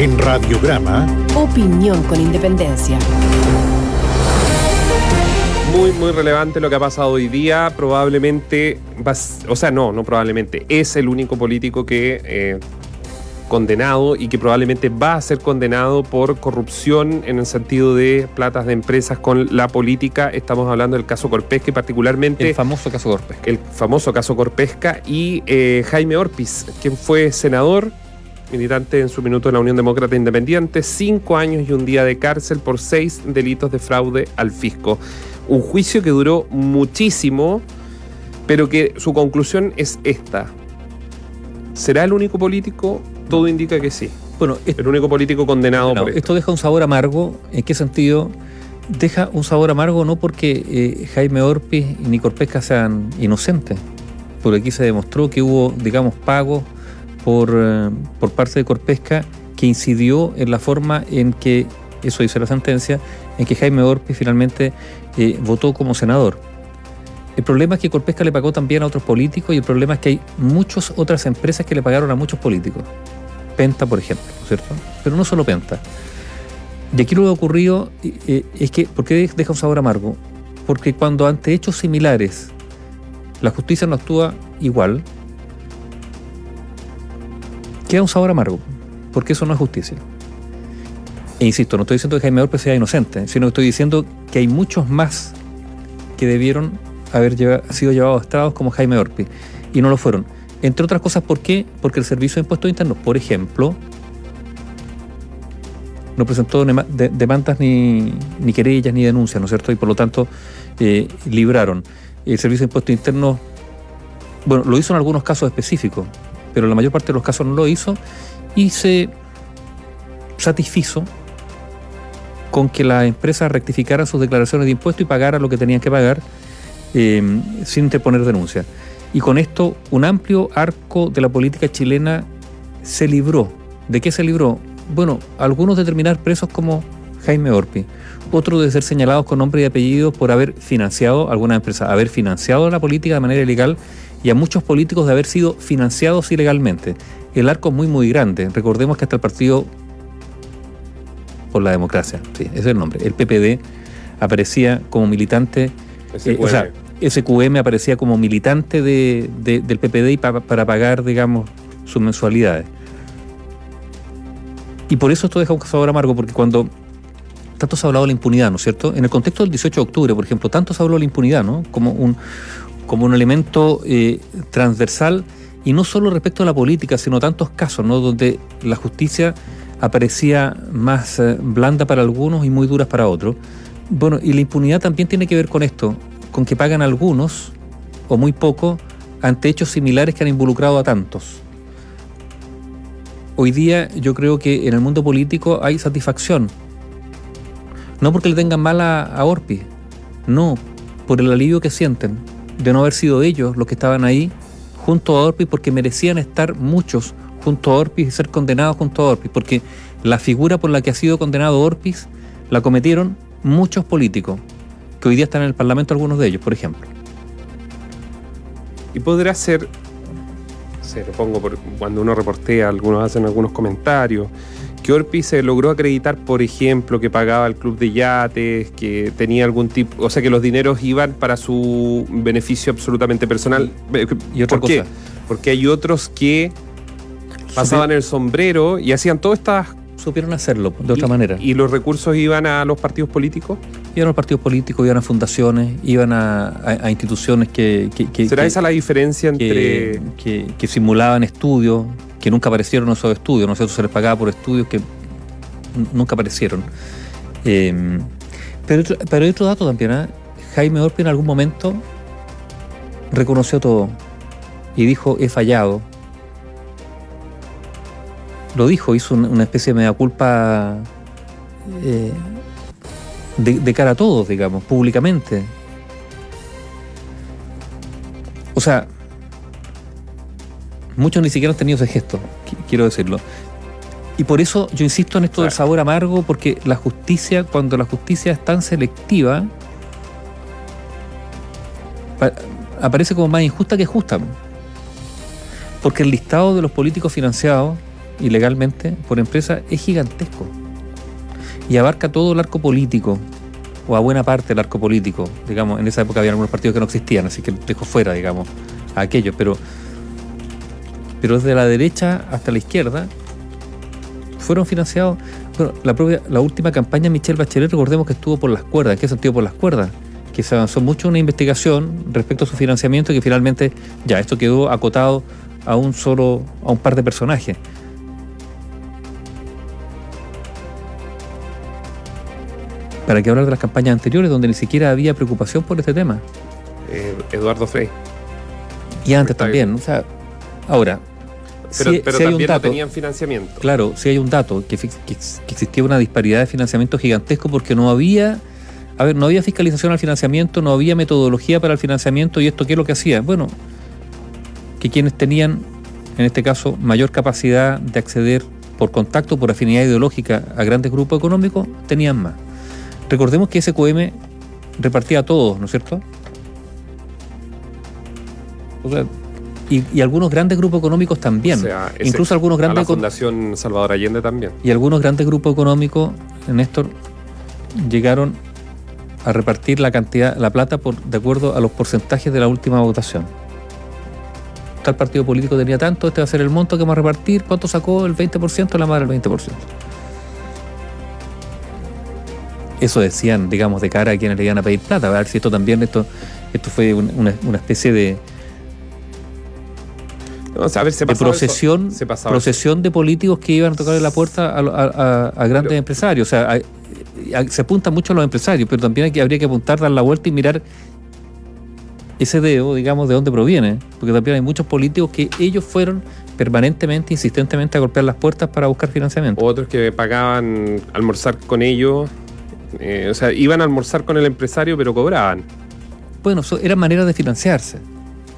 En Radiograma, opinión con independencia. Muy, muy relevante lo que ha pasado hoy día. Probablemente, o sea, no, no probablemente, es el único político que eh, condenado y que probablemente va a ser condenado por corrupción en el sentido de platas de empresas con la política. Estamos hablando del caso Corpesca y particularmente... El famoso caso Corpesca. El famoso caso Corpesca y eh, Jaime Orpiz, quien fue senador, militante en su minuto de la Unión Demócrata Independiente, cinco años y un día de cárcel por seis delitos de fraude al fisco. Un juicio que duró muchísimo, pero que su conclusión es esta. ¿Será el único político todo indica que sí. Bueno, el único político condenado por esto. esto. deja un sabor amargo. ¿En qué sentido? Deja un sabor amargo no porque eh, Jaime Orpiz y Nicor Pesca sean inocentes, porque aquí se demostró que hubo, digamos, pagos por, eh, por parte de Corpesca que incidió en la forma en que, eso dice la sentencia, en que Jaime Orpiz finalmente eh, votó como senador. El problema es que Corpesca le pagó también a otros políticos y el problema es que hay muchas otras empresas que le pagaron a muchos políticos. Penta, por ejemplo, ¿cierto? Pero no solo Penta. Y aquí lo que ha ocurrido eh, es que, ¿por qué deja un sabor amargo? Porque cuando ante hechos similares la justicia no actúa igual, queda un sabor amargo, porque eso no es justicia. E insisto, no estoy diciendo que Jaime Orpe sea inocente, sino que estoy diciendo que hay muchos más que debieron haber sido llevados a estados como Jaime Orpi, y no lo fueron. Entre otras cosas, ¿por qué? Porque el Servicio de Impuestos Internos, por ejemplo, no presentó demandas ni, ni querellas ni denuncias, ¿no es cierto? Y por lo tanto, eh, libraron. El Servicio de Impuestos Internos, bueno, lo hizo en algunos casos específicos, pero la mayor parte de los casos no lo hizo y se satisfizo con que la empresa rectificara sus declaraciones de impuestos y pagara lo que tenían que pagar eh, sin interponer denuncia. Y con esto un amplio arco de la política chilena se libró. ¿De qué se libró? Bueno, algunos de terminar presos como Jaime Orpi, otros de ser señalados con nombre y apellido por haber financiado alguna empresa, haber financiado la política de manera ilegal y a muchos políticos de haber sido financiados ilegalmente. El arco es muy, muy grande. Recordemos que hasta el partido por la democracia, sí, ese es el nombre, el PPD, aparecía como militante, eh, o sea, SQM aparecía como militante de, del PPD para pagar, digamos, sus mensualidades. Y por eso esto deja un sabor amargo, porque cuando tanto se ha hablado de la impunidad, ¿no es cierto? En el contexto del 18 de octubre, por ejemplo, tanto se habló de la impunidad, ¿no? Como un, como un elemento eh, transversal, y no solo respecto a la política, sino tantos casos, ¿no? Donde la justicia aparecía más eh, blanda para algunos y muy dura para otros. Bueno, y la impunidad también tiene que ver con esto con que pagan algunos, o muy poco, ante hechos similares que han involucrado a tantos. Hoy día yo creo que en el mundo político hay satisfacción. No porque le tengan mal a, Orpi, no, por el alivio que sienten de no haber sido ellos los que estaban ahí junto a Orpi porque merecían estar muchos junto a Orpis y ser condenados junto a Orpis, porque la figura por la que ha sido condenado Orpis la cometieron muchos políticos, que hoy día están en el Parlamento algunos de ellos, por ejemplo. Y podrá ser, se lo pongo por, cuando uno reportea, algunos hacen algunos comentarios, que Orpi se logró acreditar, por ejemplo, que pagaba el club de yates, que tenía algún tipo, o sea, que los dineros iban para su beneficio absolutamente personal. ¿Y otra ¿Por qué? Porque hay otros que pasaban el sombrero y hacían todas estas supieron hacerlo de otra manera. ¿Y los recursos iban a los partidos políticos? Iban a los partidos políticos, iban a fundaciones, iban a, instituciones que, ¿Será esa la diferencia entre...? Que, simulaban estudios, que nunca aparecieron esos estudios, ¿no sé, se les pagaba por estudios que nunca aparecieron. Em, pero, pero hay otro dato también, ¿eh? Jaime Orpi en algún momento reconoció todo y dijo, he fallado, lo dijo, hizo una especie de mea culpa eh, de, cara a todos, digamos, públicamente. O sea, muchos ni siquiera han tenido ese gesto, quiero decirlo. Y por eso yo insisto en esto del sabor amargo, porque la justicia, cuando la justicia es tan selectiva, aparece como más injusta que justa. Porque el listado de los políticos financiados ilegalmente por empresas es gigantesco. Y abarca todo el arco político, o a buena parte del arco político. Digamos, en esa época había algunos partidos que no existían, así que dejó fuera, digamos, a aquellos. Pero, pero desde la derecha hasta la izquierda fueron financiados. Bueno, la, propia, la última campaña Michelle Bachelet, recordemos que estuvo por las cuerdas. ¿En qué sentido por las cuerdas? Que se avanzó mucho una investigación respecto a su financiamiento y que finalmente ya esto quedó acotado a un solo, a un par de personajes. ¿Para qué hablar de las campañas anteriores donde ni siquiera había preocupación por este tema? Eh, Eduardo Frey. Y antes también, o sea, ahora. Pero, si, pero también no tenían financiamiento. Claro, si hay un dato, que existía una disparidad de financiamiento gigantesco porque no había, a ver, no había fiscalización al financiamiento, no había metodología para el financiamiento y esto qué es lo que hacía. Bueno, que quienes tenían, en este caso, mayor capacidad de acceder por contacto, por afinidad ideológica a grandes grupos económicos, tenían más. Recordemos que SQM repartía a todos, ¿no es cierto? O sea, y, y algunos grandes grupos económicos también. O sea, Incluso algunos a la grandes Fundación Salvador Allende también. y algunos grandes grupos económicos, Néstor, llegaron a repartir la cantidad, la plata por, de acuerdo a los porcentajes de la última votación. Tal partido político tenía tanto, este va a ser el monto que vamos a repartir, ¿cuánto sacó? El 20%, la madre el 20%. Eso decían, digamos, de cara a quienes le iban a pedir plata. A ver si esto también, esto, esto fue un- una, una especie de, o sea, a ver, se de pasaba procesión, eso- se pasaba procesión de políticos que iban a tocarle la puerta a, a- a- grandes Pero- empresarios. O sea, se apunta mucho a los empresarios, pero también hay que, habría que apuntar, dar la vuelta y mirar ese dedo, digamos, de dónde proviene. Porque también hay muchos políticos que ellos fueron permanentemente, insistentemente a golpear las puertas para buscar financiamiento. Otros que pagaban almorzar con ellos. eh, o sea, iban a almorzar con el empresario, pero cobraban. Bueno, eran maneras de financiarse.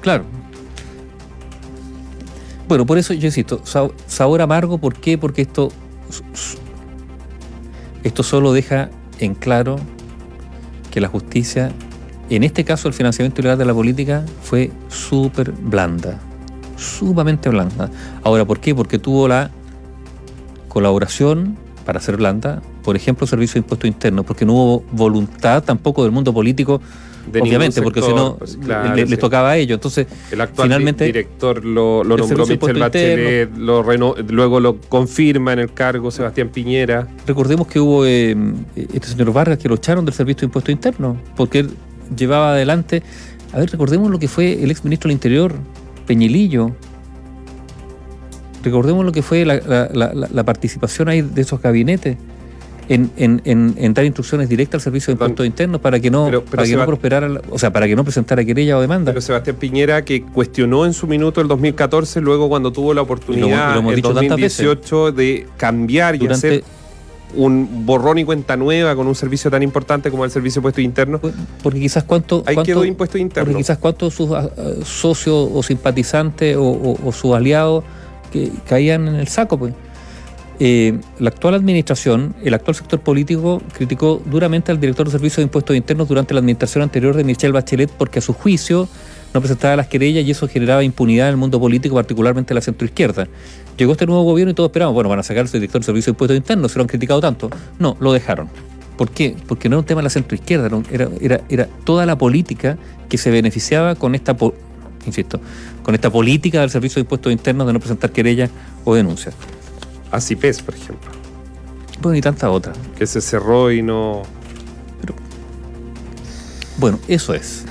Claro. Bueno, por eso yo insisto, sa- sabor amargo, ¿por qué? Porque esto, esto solo deja en claro que la justicia, en este caso el financiamiento ilegal de la política, fue súper blanda, sumamente blanda. Ahora, ¿por qué? Porque tuvo la colaboración para ser blanda, por ejemplo, Servicio de Impuestos Internos, porque no hubo voluntad tampoco del mundo político De Obviamente, porque si no, pues, claro, le- les tocaba a ellos. Entonces, El actual Finalmente, di- director lo, lo nombró Impuesto Bachelet, lo reno- luego lo confirma en el cargo Sebastián Piñera. recordemos que hubo eh, este señor Vargas que lo echaron del Servicio de Impuestos Internos, porque él llevaba adelante. A ver, recordemos lo que fue el ex ministro del Interior, Peñilillo. Recordemos lo que fue la, la- la- la- la participación ahí de esos gabinetes en, en- en- en dar instrucciones directas al Servicio de. Impuestos Internos para que no, Pero- pero para que no prosperara, o sea, para que no presentara querella o demanda. Pero Sebastián Piñera que cuestionó en su minuto el 2014, luego cuando tuvo la oportunidad en dicho tantas veces. 2018 de cambiar y hacer un borrón y cuenta nueva con un servicio tan importante como el Servicio de Impuestos Internos. porque quizás cuánto, Ahí cuánto- quedó impuestos Porque internos. quizás cuántos sus ah, socios o simpatizantes o, o- o sus aliados que caían en el saco, pues. Eh, la actual administración, el actual sector político criticó duramente al director de Servicios de Impuestos Internos durante la administración anterior de Michelle Bachelet porque a su juicio no presentaba las querellas y eso generaba impunidad en el mundo político, particularmente en la centroizquierda. Llegó este nuevo gobierno y todos esperamos, bueno, van a sacar al director de Servicios de Impuestos Internos, se lo han criticado tanto. No, lo dejaron. ¿Por qué? Porque no era un tema de la centroizquierda, era, era, toda la política que se beneficiaba con esta, insisto, con esta política del Servicio de Impuestos Internos de no presentar querellas o denuncias. A CIPES, por ejemplo, Bueno, y tantas otras. que se cerró y no... Bueno, eso es.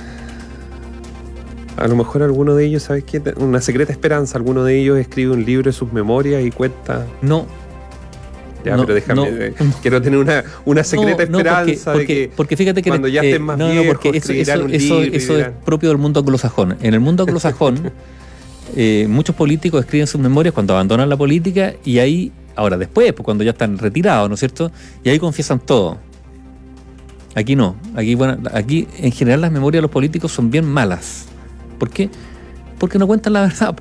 A lo mejor alguno de ellos, ¿sabes qué? Una secreta esperanza, alguno de ellos escribe un libro de sus memorias y cuenta... No. Ya, no, pero déjame, no. eh, quiero tener una, una secreta porque- esperanza porque, de que... porque fíjate que cuando ya eh, estén más no, no, viejos, porque eso, eso, es propio del mundo anglosajón. En el mundo anglosajón, eh, muchos políticos escriben sus memorias cuando abandonan la política y ahí, ahora después, pues, cuando ya están retirados, ¿no es cierto? Y ahí confiesan todo. Aquí no. Aquí, bueno, aquí en general las memorias de los políticos son bien malas. ¿Por qué? Porque no cuentan la verdad.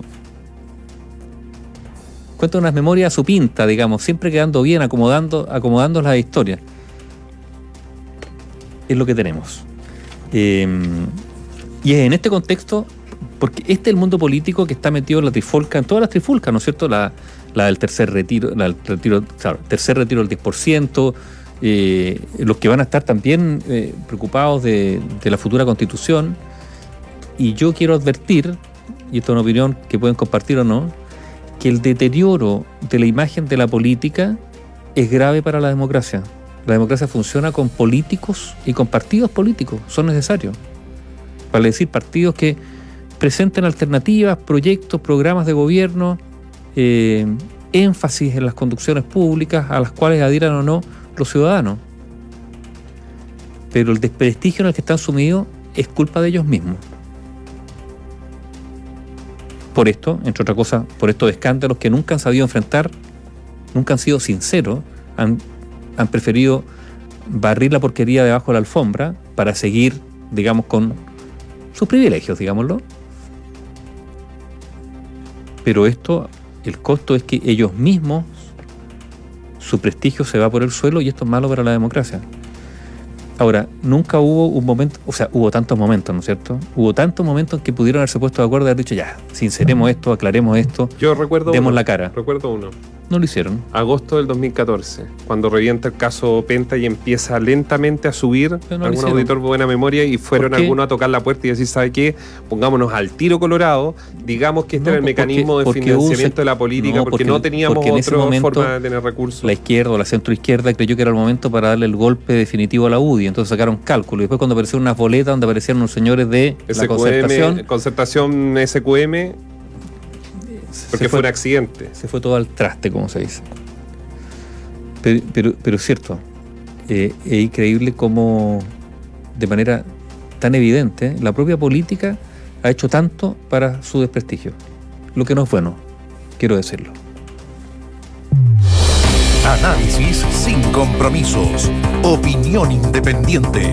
Cuentan unas memorias a su pinta, digamos, siempre quedando bien, acomodando, acomodando las historias. Es lo que tenemos. Eh, y es en este contexto, porque este es el mundo político que está metido en la trifulca, en todas las trifulcas, ¿no es cierto? La, del tercer retiro, la del retiro, tercer retiro del 10%, eh, los que van a estar también eh, preocupados de, de, la futura constitución. Y yo quiero advertir, y esto es una opinión que pueden compartir o no, que el deterioro de la imagen de la política es grave para la democracia. La democracia funciona con políticos y con partidos políticos, son necesarios. Vale decir, partidos que presenten alternativas, proyectos, programas de gobierno, eh, énfasis en las conducciones públicas a las cuales adhieran o no los ciudadanos. Pero el desprestigio en el que están sumidos es culpa de ellos mismos. Por esto, entre otras cosas, por estos escándalos que nunca han sabido enfrentar, nunca han sido sinceros, han, han preferido barrir la porquería debajo de la alfombra para seguir, digamos, con sus privilegios, digámoslo. Pero esto, el costo es que ellos mismos, su prestigio se va por el suelo y esto es malo para la democracia. Ahora, nunca hubo un momento, o sea, hubo tantos momentos, ¿no es cierto? Hubo tantos momentos en que pudieron haberse puesto de acuerdo y haber dicho, ya, sinceremos esto, aclaremos esto, Yo recuerdo demos uno, la cara. Recuerdo uno. No lo hicieron. Agosto del 2014, cuando revienta el caso Penta y empieza lentamente a subir, no algún auditor de buena memoria, y fueron algunos a tocar la puerta y decir, ¿sabe qué? Pongámonos al tiro colorado, digamos que este No, era el porque- mecanismo de financiamiento de la política, No, porque, porque- no teníamos porque otra momento forma de tener recursos. La izquierda o la centroizquierda creyó que era el momento para darle el golpe definitivo a la UDI, entonces sacaron cálculo. Y después cuando aparecieron unas boletas donde aparecieron unos señores de la concertación, concertación SQM, porque fue fue, un accidente. se fue todo al traste, como se dice. Pero, pero, pero es cierto, eh, es increíble cómo de manera tan evidente la propia política ha hecho tanto para su desprestigio. Lo que no es bueno, quiero decirlo. Análisis sin compromisos. Opinión independiente.